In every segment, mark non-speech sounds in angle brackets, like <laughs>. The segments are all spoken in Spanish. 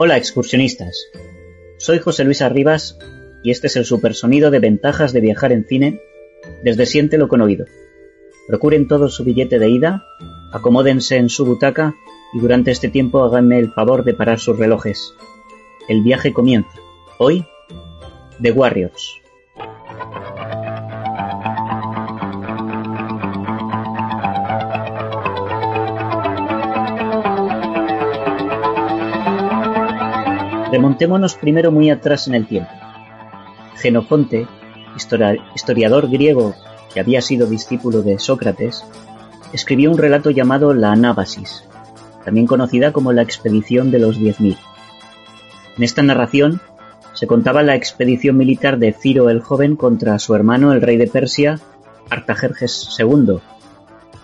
Hola excursionistas, soy José Luis Arribas y este es el supersonido de ventajas de viajar en cine desde Siéntelo con oído. Procuren todo su billete de ida, acomódense en su butaca y durante este tiempo háganme el favor de parar sus relojes. El viaje comienza. Hoy, The Warriors. Remontémonos primero muy atrás en el tiempo. Genofonte, historia- historiador griego que había sido discípulo de Sócrates, escribió un relato llamado La Anábasis, también conocida como la expedición de los 10.000. En esta narración se contaba la expedición militar de Ciro el Joven contra su hermano el rey de Persia, Artajerjes II,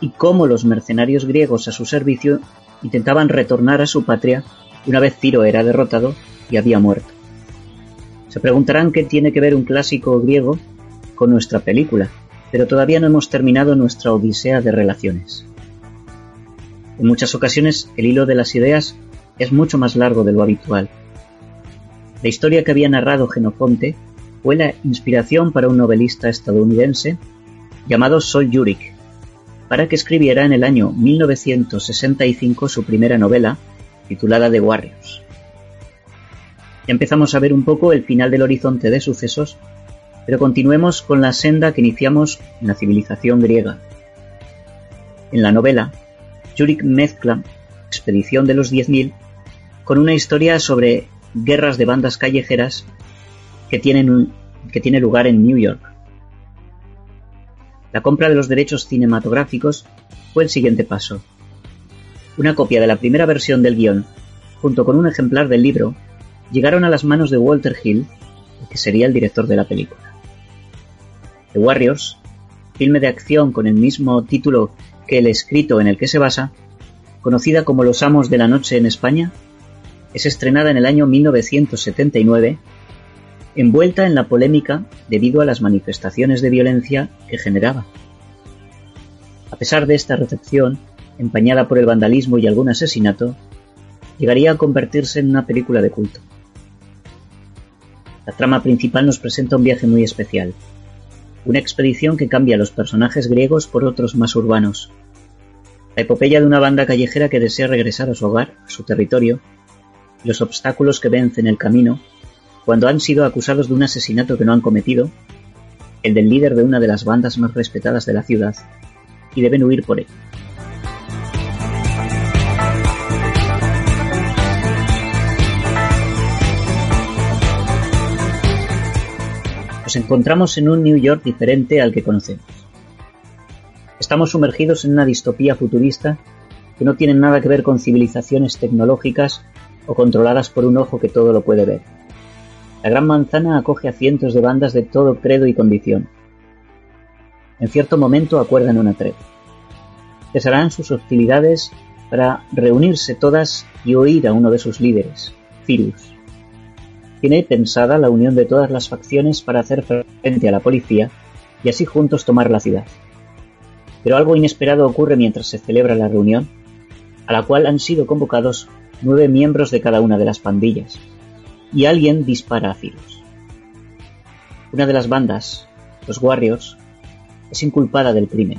y cómo los mercenarios griegos a su servicio intentaban retornar a su patria una vez Ciro era derrotado y había muerto. Se preguntarán qué tiene que ver un clásico griego con nuestra película, pero todavía no hemos terminado nuestra odisea de relaciones. En muchas ocasiones el hilo de las ideas es mucho más largo de lo habitual. La historia que había narrado Genofonte fue la inspiración para un novelista estadounidense llamado Sol Yurik, para que escribiera en el año 1965 su primera novela, titulada The Warriors. Empezamos a ver un poco el final del horizonte de sucesos, pero continuemos con la senda que iniciamos en la civilización griega. En la novela, Yurik mezcla Expedición de los 10.000 con una historia sobre guerras de bandas callejeras que que tiene lugar en New York. La compra de los derechos cinematográficos fue el siguiente paso. Una copia de la primera versión del guion, junto con un ejemplar del libro, llegaron a las manos de Walter Hill, que sería el director de la película. The Warriors, filme de acción con el mismo título que el escrito en el que se basa, conocida como Los Amos de la Noche en España, es estrenada en el año 1979, envuelta en la polémica debido a las manifestaciones de violencia que generaba. A pesar de esta recepción, empañada por el vandalismo y algún asesinato, llegaría a convertirse en una película de culto. La trama principal nos presenta un viaje muy especial, una expedición que cambia a los personajes griegos por otros más urbanos, la epopeya de una banda callejera que desea regresar a su hogar, a su territorio, los obstáculos que vencen el camino cuando han sido acusados de un asesinato que no han cometido, el del líder de una de las bandas más respetadas de la ciudad, y deben huir por él. Nos encontramos en un New York diferente al que conocemos. Estamos sumergidos en una distopía futurista que no tiene nada que ver con civilizaciones tecnológicas o controladas por un ojo que todo lo puede ver. La Gran Manzana acoge a cientos de bandas de todo credo y condición. En cierto momento acuerdan una tregua. Cesarán sus hostilidades para reunirse todas y oír a uno de sus líderes, Cyrus. Tiene pensada la unión de todas las facciones para hacer frente a la policía y así juntos tomar la ciudad. Pero algo inesperado ocurre mientras se celebra la reunión, a la cual han sido convocados nueve miembros de cada una de las pandillas, y alguien dispara a Cyrus. Una de las bandas, los Warriors, es inculpada del crimen,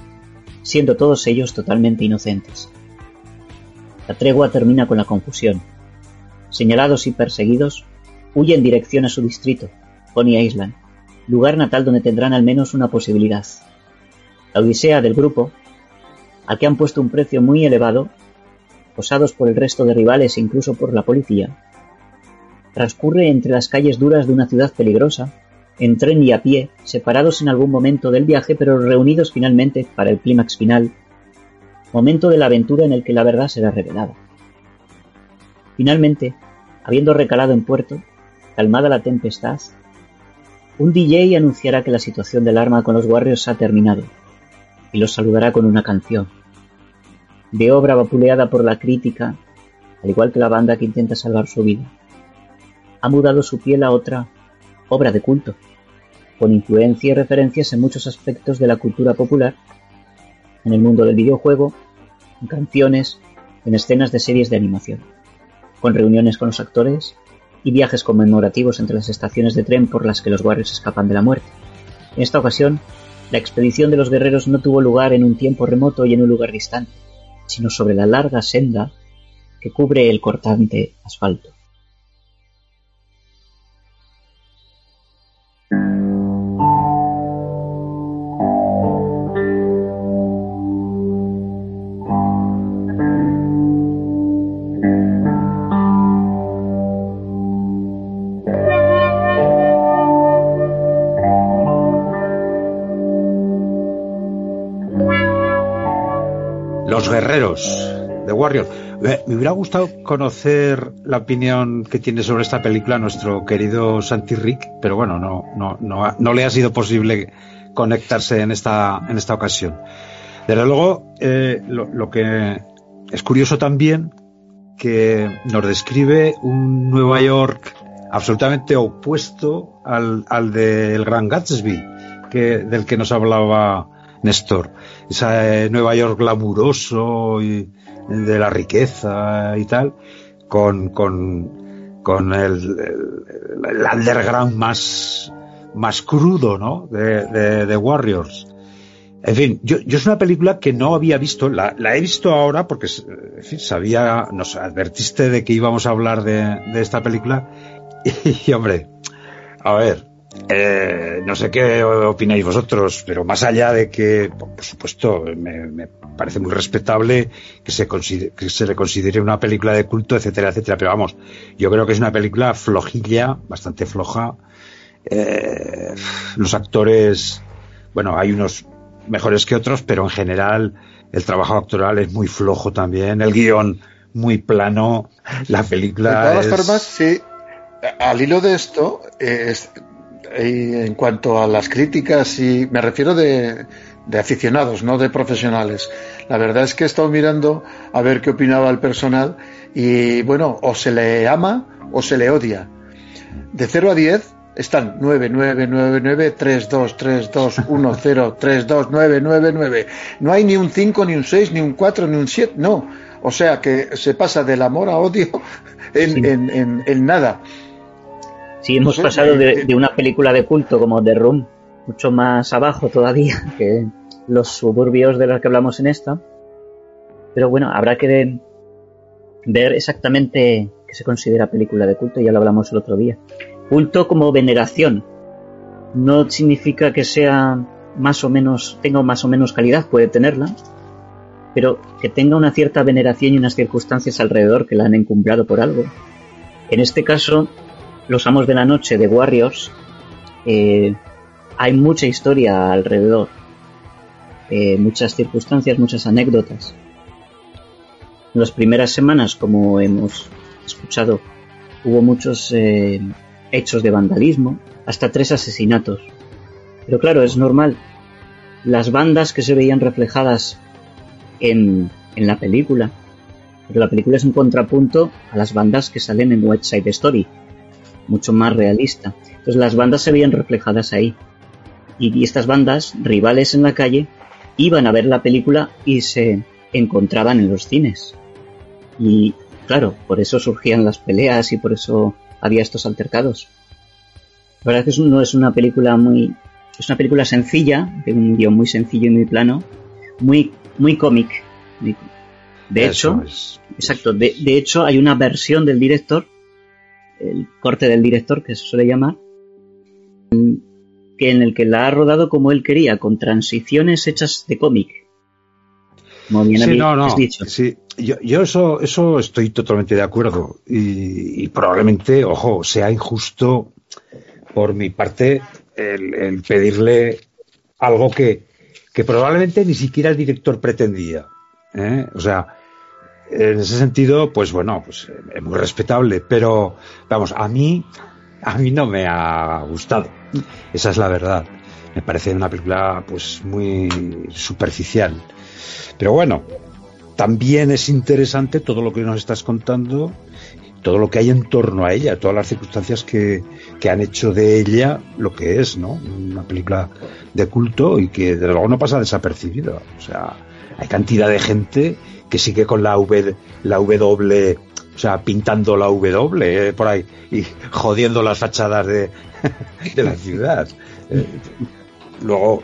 siendo todos ellos totalmente inocentes. La tregua termina con la confusión. Señalados y perseguidos, huye en dirección a su distrito, Pony Island, lugar natal donde tendrán al menos una posibilidad. La odisea del grupo, al que han puesto un precio muy elevado, acosados por el resto de rivales e incluso por la policía, transcurre entre las calles duras de una ciudad peligrosa en tren y a pie, separados en algún momento del viaje, pero reunidos finalmente para el clímax final, momento de la aventura en el que la verdad será revelada. Finalmente, habiendo recalado en puerto, calmada la tempestad, un DJ anunciará que la situación del arma con los Warriors ha terminado y los saludará con una canción. De obra vapuleada por la crítica, al igual que la banda que intenta salvar su vida. Ha mudado su piel a otra obra de culto, con influencia y referencias en muchos aspectos de la cultura popular, en el mundo del videojuego, en canciones, en escenas de series de animación, con reuniones con los actores y viajes conmemorativos entre las estaciones de tren por las que los Warriors escapan de la muerte. En esta ocasión, la expedición de los guerreros no tuvo lugar en un tiempo remoto y en un lugar distante, sino sobre la larga senda que cubre el cortante asfalto. Los guerreros de Warrior. Me, me hubiera gustado conocer la opinión que tiene sobre esta película nuestro querido Santi Rick, pero bueno, no, no, no, no le ha sido posible conectarse en esta, en esta ocasión. Desde luego, eh, lo, lo que es curioso también que nos describe un Nueva York absolutamente opuesto al, al del Gran Gatsby, que, del que nos hablaba Néstor. Ese Nueva York glamuroso y de la riqueza y tal, con, con, con el, el, el underground más, más crudo, ¿no? De, de, de Warriors. En fin, yo, yo es una película que no había visto, la, la he visto ahora porque, en fin, sabía, nos advertiste de que íbamos a hablar de, de esta película <laughs> y, hombre, a ver, eh, no sé qué opináis vosotros, pero más allá de que, por supuesto, me, me parece muy respetable que se, considere, que se le considere una película de culto, etcétera, etcétera, pero vamos, yo creo que es una película flojilla, bastante floja. Eh, los actores, bueno, hay unos mejores que otros, pero en general el trabajo actoral es muy flojo también, el guion muy plano, la película. De todas es... formas, sí, al hilo de esto, es, en cuanto a las críticas, y me refiero de, de, aficionados, no de profesionales. La verdad es que he estado mirando a ver qué opinaba el personal y bueno, o se le ama o se le odia. De 0 a 10 están 9, 9, 9, 9, 3, 2, 3, 2, 1, 0, 3, 2, 9, 9, 9. No hay ni un 5, ni un 6, ni un 4, ni un 7, no. O sea que se pasa del amor a odio en, sí. en, en, en nada. Sí, hemos pasado de, de, una película de culto como The Room, mucho más abajo todavía <laughs> que los suburbios de los que hablamos en esta. Pero bueno, habrá que ver exactamente qué se considera película de culto, ya lo hablamos el otro día. Culto como veneración. No significa que sea más o menos, tenga más o menos calidad, puede tenerla, pero que tenga una cierta veneración y unas circunstancias alrededor que la han encumbrado por algo. En este caso, los Amos de la Noche de Warriors, eh, hay mucha historia alrededor, eh, muchas circunstancias, muchas anécdotas. En las primeras semanas, como hemos escuchado, hubo muchos eh, hechos de vandalismo, hasta tres asesinatos. Pero claro, es normal. Las bandas que se veían reflejadas en, en la película, pero la película es un contrapunto a las bandas que salen en West Side Story, mucho más realista. Entonces las bandas se veían reflejadas ahí. Y, y, estas bandas, rivales en la calle, iban a ver la película y se encontraban en los cines. Y claro, por eso surgían las peleas y por eso había estos altercados. La verdad es que no es una película muy... Es una película sencilla, de un guion muy sencillo y muy plano, muy, muy cómic. De hecho, es, exacto, de, de hecho hay una versión del director el corte del director, que se suele llamar, que en el que la ha rodado como él quería, con transiciones hechas de cómic. Como bien sí, no, no, dicho. Sí, yo, yo, eso, eso estoy totalmente de acuerdo. Y, y, probablemente, ojo, sea injusto por mi parte el, el pedirle algo que, que probablemente ni siquiera el director pretendía. ¿eh? O sea, en ese sentido, pues bueno, pues es muy respetable, pero vamos, a mí, a mí no me ha gustado. Esa es la verdad. Me parece una película, pues muy superficial. Pero bueno, también es interesante todo lo que nos estás contando, todo lo que hay en torno a ella, todas las circunstancias que, que han hecho de ella lo que es, ¿no? Una película de culto y que de luego no pasa desapercibida. O sea, hay cantidad de gente que sigue con la V, la W, o sea, pintando la W eh, por ahí y jodiendo las fachadas de, <laughs> la ciudad. Eh, luego,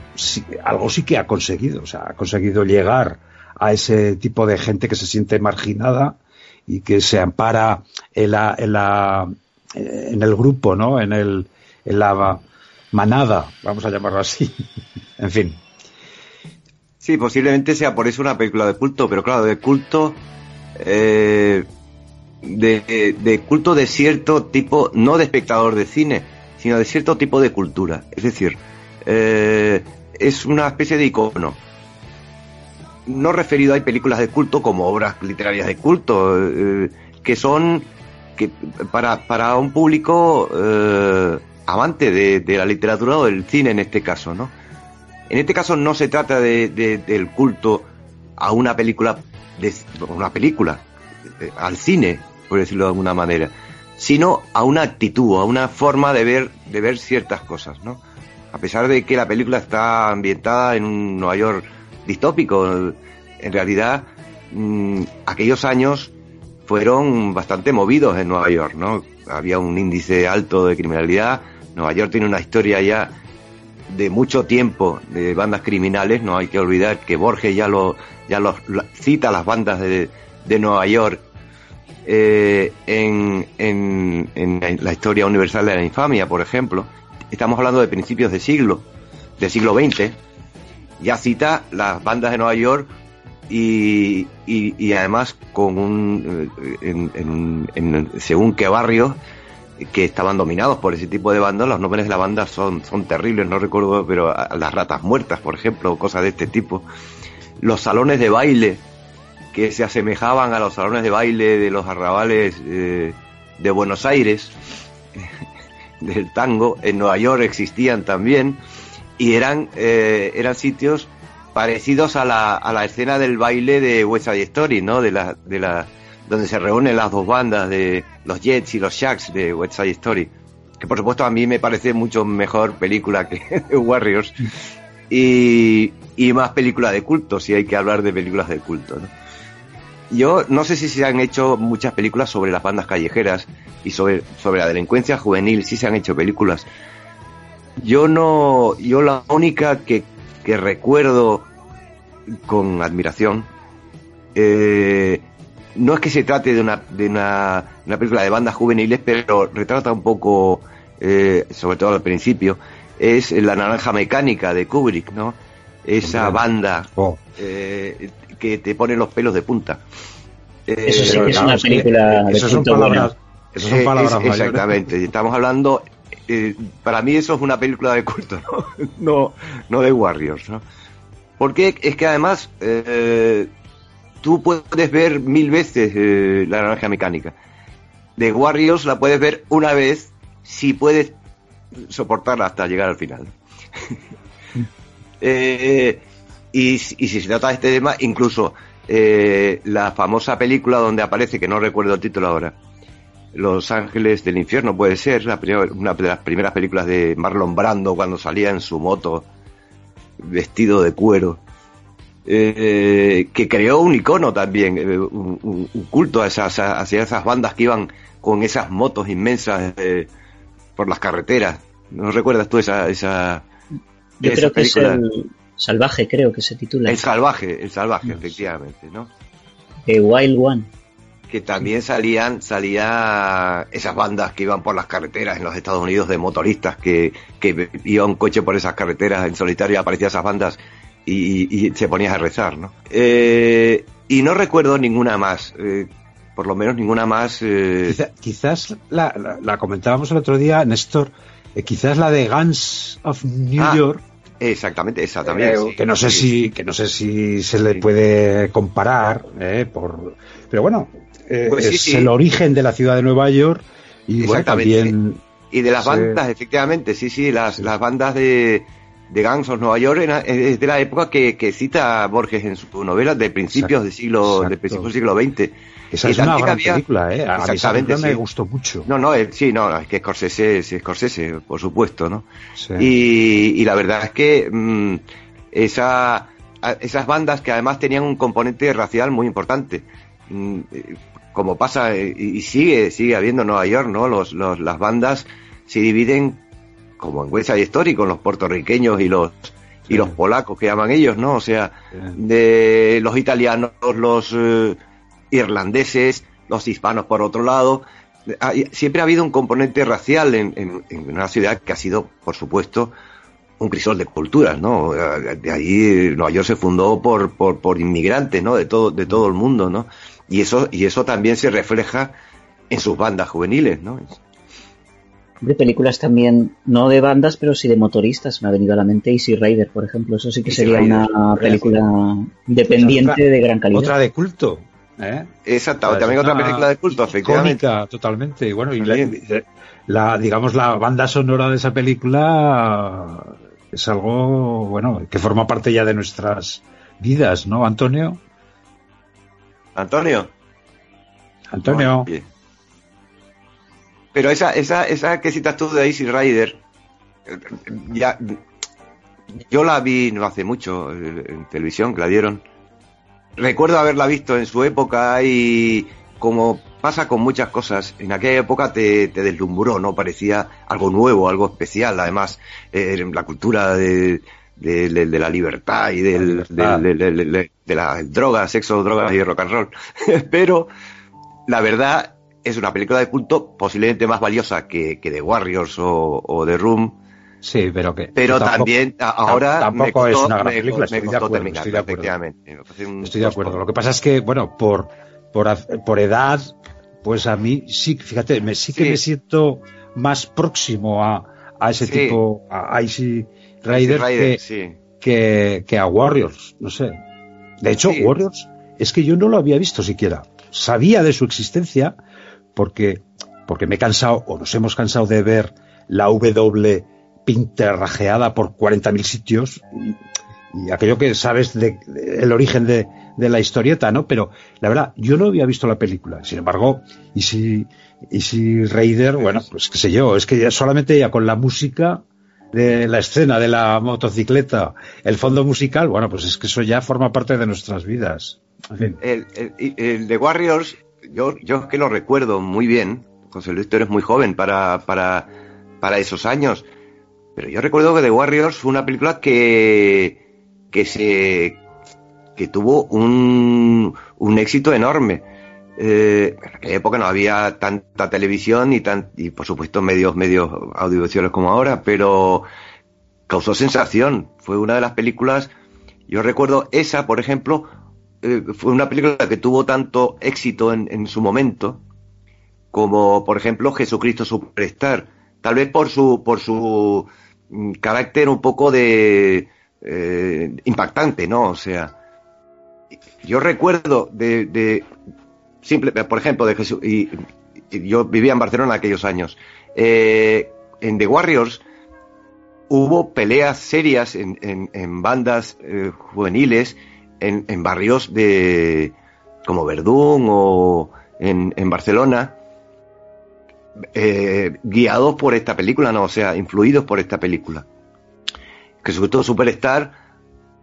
algo sí que ha conseguido, o sea, ha conseguido llegar a ese tipo de gente que se siente marginada y que se ampara en la, en la en el grupo, ¿no? En el en la manada, vamos a llamarlo así. <laughs> en fin. Sí, posiblemente sea por eso una película de culto, pero claro, de culto eh, de, de culto de cierto tipo, no de espectador de cine, sino de cierto tipo de cultura. Es decir, eh, es una especie de icono. No referido hay películas de culto como obras literarias de culto, eh, que son que para, para un público eh, amante de, de, la literatura o del cine en este caso, ¿no? En este caso no se trata de, de del culto a una película, de, una película, eh, al cine, por decirlo de alguna manera, sino a una actitud, a una forma de ver, de ver ciertas cosas, ¿no? A pesar de que la película está ambientada en un Nueva York distópico, en realidad mmm, aquellos años fueron bastante movidos en Nueva York, ¿no? Había un índice alto de criminalidad, Nueva York tiene una historia ya de mucho tiempo de bandas criminales, no hay que olvidar que Borges ya lo, ya lo, lo cita las bandas de, de Nueva York eh, en, en, en, la historia universal de la infamia, por ejemplo. Estamos hablando de principios de siglo, del siglo XX. Ya cita las bandas de Nueva York y, y, y además con un, en, en, según qué barrios que estaban dominados por ese tipo de bandas, los nombres de la banda son, son terribles, no recuerdo, pero las ratas muertas, por ejemplo, cosas de este tipo. Los salones de baile, que se asemejaban a los salones de baile de los arrabales eh, de Buenos Aires, <laughs> del tango, en Nueva York existían también, y eran, eh, eran sitios parecidos a la, a la escena del baile de West Side Story, ¿no? De la, de la, donde se reúnen las dos bandas de los Jets y los Shacks de West Side Story. Que por supuesto a mí me parece mucho mejor película que <laughs> Warriors. Y, y más película de culto, si hay que hablar de películas de culto. Yo no sé si se han hecho muchas películas sobre las bandas callejeras y sobre, sobre la delincuencia juvenil, si se han hecho películas. Yo no, yo la única que, que recuerdo con admiración, eh, no es que se trate de una, de una, una, película de bandas juveniles, pero retrata un poco, eh, sobre todo al principio, es La Naranja Mecánica de Kubrick, ¿no? Esa banda oh. eh, que te pone los pelos de punta. Eh, eso sí que es una película eso son palabras, eso son palabras es, exactamente estamos hablando eh, para mí eso es una película de culto no <laughs> no, no de Warriors ¿no? porque es que además eh, tú puedes ver mil veces eh, la naranja mecánica. De Warriors la puedes ver una vez si puedes soportarla hasta llegar al final. <laughs> Y, y si se trata de este tema incluso eh, la famosa película donde aparece, que no recuerdo el título ahora, Los Ángeles del Infierno, puede ser, una de las primeras películas de Marlon Brando cuando salía en su moto vestido de cuero, eh, que creó un icono también, eh, un, culto a esas, hacia esas bandas que iban con esas motos inmensas eh, por las carreteras. ¿No recuerdas tú esa... esa Yo creo que es el Salvaje, creo que se titula. El Salvaje, el Salvaje, efectivamente, ¿no? The Wild One. Que también salían, salía esas bandas que iban por las carreteras en los Estados Unidos de motoristas que, que iba un coche por esas carreteras en solitario y aparecían esas bandas y, y, se ponías a rezar, ¿no? Eh, y no recuerdo ninguna más. Eh, por lo menos ninguna más. Eh... Quizá, quizás la, la, la, comentábamos el otro día, Néstor, eh, quizás la de Guns of New Ah, York, Exactamente, esa también. eh, sí. que no sé Sí. si que no sé si se le puede comparar, eh, por, pero bueno, eh, Pues sí, es sí. el origen de la ciudad de Nueva York y bueno, también Y de las bandas, efectivamente, sí, sí, las, las bandas de, de Gangs of Nueva York es de la época que, que cita Borges en su novela de principios Exacto, del siglo, de principios del siglo XX. esa es una gran había- película, eh. A mí Exactamente, película me sí. gustó mucho. No, no, sí, no, es que Scorsese es Scorsese, por supuesto, ¿no? Sí. Y, y la verdad es que mm, esa, esas bandas que además tenían un componente racial muy importante, mm, eh, como pasa eh, y y sigue sigue habiendo en Nueva York, ¿no? Los, los, las bandas se dividen como en West Side Story con los puertorriqueños y los y los polacos que llaman ellos, ¿no? O sea, de los italianos, los eh, irlandeses, los hispanos por otro lado. Hay- siempre ha habido un componente racial en, en- en una ciudad que ha sido, por supuesto, un crisol de culturas, ¿no? De ahí Nueva York se fundó por, por, por inmigrantes, ¿no? De todo, de todo el mundo, ¿no? Y eso, y eso también se refleja en sus bandas juveniles, ¿no? De películas también, no de bandas, pero sí de motoristas. Me ha venido a la mente Easy Rider, por ejemplo. Eso sí que Easy sería Rider, una película independiente Otra- de gran calidad. Otra de culto, ¿eh? Exacto, también otra película de culto, efectivamente. totalmente. Y bueno, y la, También. la- digamos, la banda sonora de esa película es algo, bueno, que forma parte ya de nuestras vidas, ¿no, Antonio? Antonio. Antonio. Pero esa, esa, esa que citas tú de Easy Rider, ya, yo la vi no hace mucho en televisión, que la dieron. Recuerdo haberla visto en su época y como pasa con muchas cosas, en aquella época te, te deslumbró, ¿no? Parecía algo nuevo, algo especial, además, eh, la cultura de, de, de- de la libertad y del, La libertad. de, de la droga, sexo, drogas y rock and roll. <laughs> Pero la verdad es una película de culto posiblemente más valiosa que, que The Warriors o, o The Room, Sí, pero que. pero tampoco- también ahora tampoco me costó, es una gran me- película, me estoy de acuerdo, estoy de acuerdo. efectivamente. Me parece un- Estoy de acuerdo. Lo que pasa es que, bueno, por, por, por edad, pues a mí sí, fíjate, me, sí que Sí. me siento más próximo a, a ese Sí. tipo, a Icy Rider, Rider, que, sí. que, que a Warriors, no sé. De hecho. Warriors es que yo no lo había visto siquiera. Sabía de su existencia porque, porque me he cansado, o nos hemos cansado de ver la W pinterrajeada por 40.000 sitios y, aquello que sabes de, el origen de, de la historieta, ¿no? Pero la verdad, yo no había visto la película. Sin embargo, y si, y si Raider, bueno, pues qué sé yo, es que ya solamente ya con la música de la escena de la motocicleta, el fondo musical, bueno, pues es que eso ya forma parte de nuestras vidas. El, el de Warriors, yo, yo es que lo recuerdo muy bien. José Luis, tú eres muy joven para, para, para esos años. Pero yo recuerdo que The Warriors fue una película que, que se, que tuvo un, un éxito enorme. Eh, en aquella época no había tanta televisión y tan, y por supuesto medios, medios audiovisuales como ahora, pero causó sensación. Fue una de las películas, yo recuerdo esa, por ejemplo, eh, fue una película que tuvo tanto éxito en, en su momento como por ejemplo Jesucristo Superstar. Tal vez por su por su mm, carácter un poco de eh, impactante no o sea yo recuerdo de, de simple por ejemplo de Jesús y, yo vivía en Barcelona aquellos años eh, en The Warriors hubo peleas serias en, en, en bandas juveniles en, barrios de como Verdún o en, Barcelona eh, guiados por esta película, no, o sea, influidos por esta película. Que sobre todo Superstar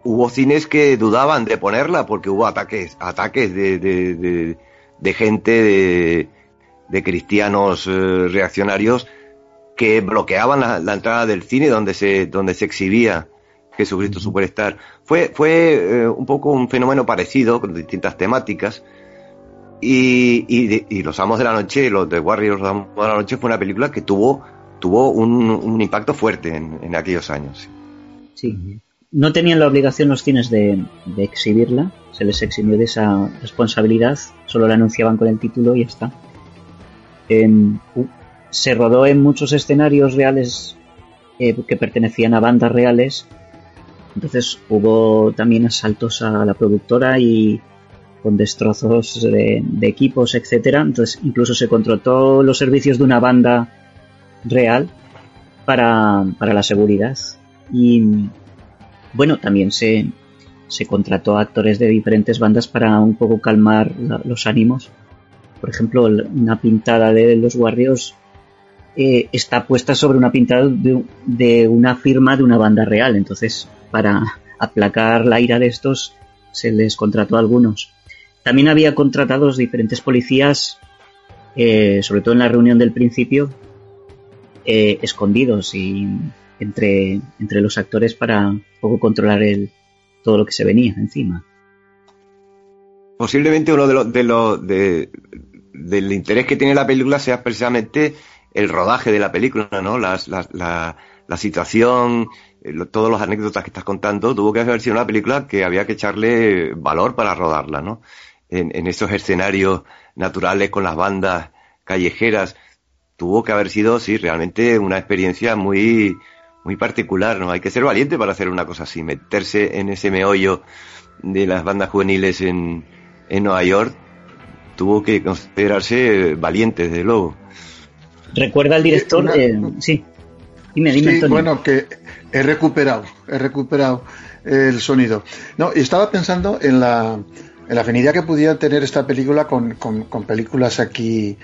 hubo cines que dudaban de ponerla porque hubo ataques, ataques de, de, de, gente de, de cristianos eh, reaccionarios que bloqueaban la, la, entrada del cine donde se, donde se exhibía Jesucristo Superstar. Fue, fue eh, un poco un fenómeno parecido, con distintas temáticas. Y, y, Los Amos de la Noche, los de Warriors Los Amos de la Noche, fue una película que tuvo, tuvo un, un impacto fuerte en, en, aquellos años. Sí. No tenían la obligación los cines de, de, exhibirla, se les eximió de esa responsabilidad, solo la anunciaban con el título y ya está. Se rodó en muchos escenarios reales eh, que pertenecían a bandas reales. Entonces hubo también asaltos a la productora y con destrozos de, de equipos, etcétera. Entonces incluso se contrató los servicios de una banda real para, para la seguridad. Y bueno, también se, se contrató a actores de diferentes bandas para un poco calmar los ánimos. Por ejemplo, una pintada de los Warriors eh, está puesta sobre una pintada de una firma de una banda real. Entonces, para aplacar la ira de estos, se les contrató a algunos. También había contratados diferentes policías, eh, sobre todo en la reunión del principio, eh, escondidos y entre, entre los actores para poco controlar el, todo lo que se venía encima. Posiblemente uno de los de de, del interés que tiene la película sea precisamente el rodaje de la película, ¿no? Las, las- la, la situación, eh, lo- todos los anécdotas que estás contando, tuvo que haber sido una película que había que echarle valor para rodarla, ¿no? En, en esos escenarios naturales con las bandas callejeras, tuvo que haber sido, sí, realmente una experiencia muy, muy particular, ¿no? Hay que ser valiente para hacer una cosa así, meterse en ese meollo de las bandas juveniles en, en Nueva York, tuvo que considerarse valiente, desde luego. Recuerda el director, Una- eh, sí. Dime, dime, Sí, Antonio. bueno, que he recuperado, he recuperado el sonido. No, y estaba pensando en la, en la afinidad que pudiera tener esta película con, con- con películas aquí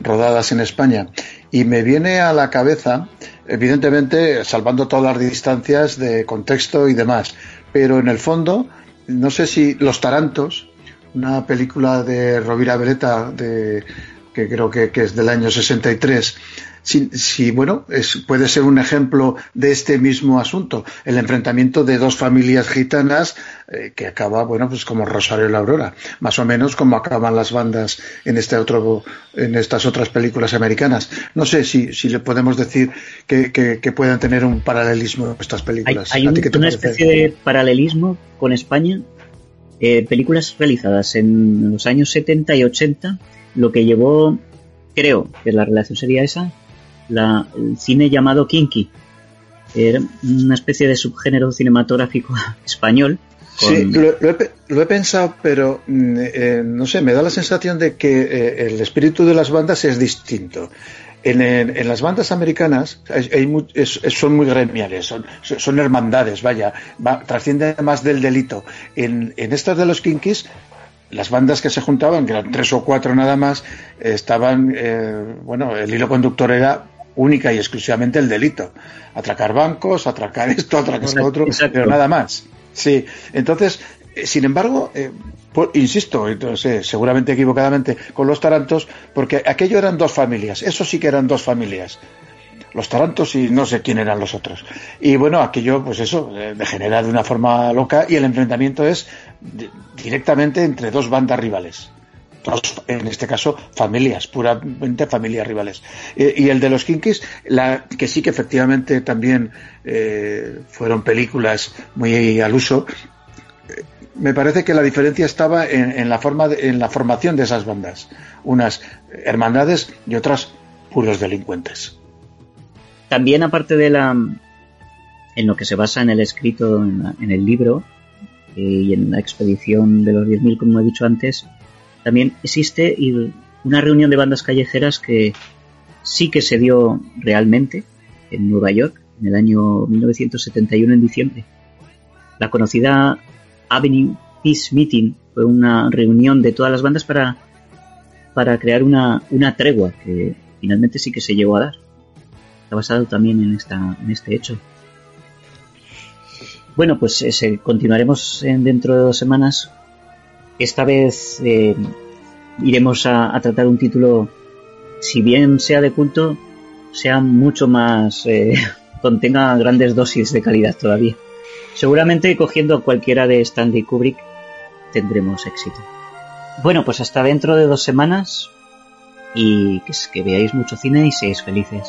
rodadas en España. Y me viene a la cabeza, evidentemente, salvando todas las distancias de contexto y demás, pero en el fondo, no sé si Los Tarantos, una película de Rovira Beretta, de, que creo que, que es del año 63, si, si, bueno, es, puede ser un ejemplo de este mismo asunto, el enfrentamiento de dos familias gitanas eh, que acaba, bueno, pues como Rosario y la Aurora, más o menos como acaban las bandas en este otro, en estas otras películas americanas. No sé si, si le podemos decir que, que, que puedan tener un paralelismo estas películas. hay ¿A un- ti qué te una parece? especie de paralelismo con España. Eh, películas realizadas en los años 70 y 80, lo que llevó, creo que la relación sería esa, la, el cine llamado Kinky. Era una especie de subgénero cinematográfico <laughs> español. con- Sí, lo, lo he, lo he pensado, pero mm, eh, no sé, me da la sensación de que eh, el espíritu de las bandas es distinto. En, en- en las bandas americanas hay- es- son muy gremiales, son, son hermandades, vaya, va, trascienden más del delito. En, en estas de los Kinkies, las bandas que se juntaban, que eran tres o cuatro nada más, estaban, eh, bueno, el hilo conductor era única y exclusivamente el delito. Atracar bancos, atracar <laughs> esto, atracar Exacto, lo otro, exacto. pero nada más. Sí, entonces, eh, sin embargo, eh, por- insisto, entonces, seguramente equivocadamente, con los tarantos, porque aquello eran dos familias, eso sí que eran dos familias. Los tarantos y no sé quién eran los otros. Y bueno, aquello, pues eso, eh, degenera de una forma loca y el enfrentamiento es di- directamente entre dos bandas rivales. En este caso, familias, puramente familias rivales. Eh, y el de los Kinkis, la, que sí que efectivamente también eh, fueron películas muy al uso, eh, me parece que la diferencia estaba en, en la forma de- en la formación de esas bandas. Unas hermandades y otras puros delincuentes. También aparte de la en lo que se basa en el escrito en, la- en el libro eh, y en la expedición de los 10.000 como he dicho antes también existe una reunión de bandas callejeras que sí que se dio realmente en Nueva York en el año 1971 en diciembre. La conocida Avenue Peace Meeting fue una reunión de todas las bandas para para crear una, una tregua que finalmente sí que se llegó a dar está basado también en, esta, en este hecho. Bueno, pues eh, se- continuaremos en- dentro de dos semanas. Esta vez eh, iremos a, tratar un título, si bien sea de culto, sea mucho más, eh, <laughs> contenga grandes dosis de calidad todavía. Seguramente cogiendo cualquiera de Stanley Kubrick tendremos éxito. Bueno, pues hasta dentro de dos semanas y que veáis mucho cine y seáis felices.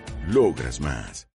Logras más.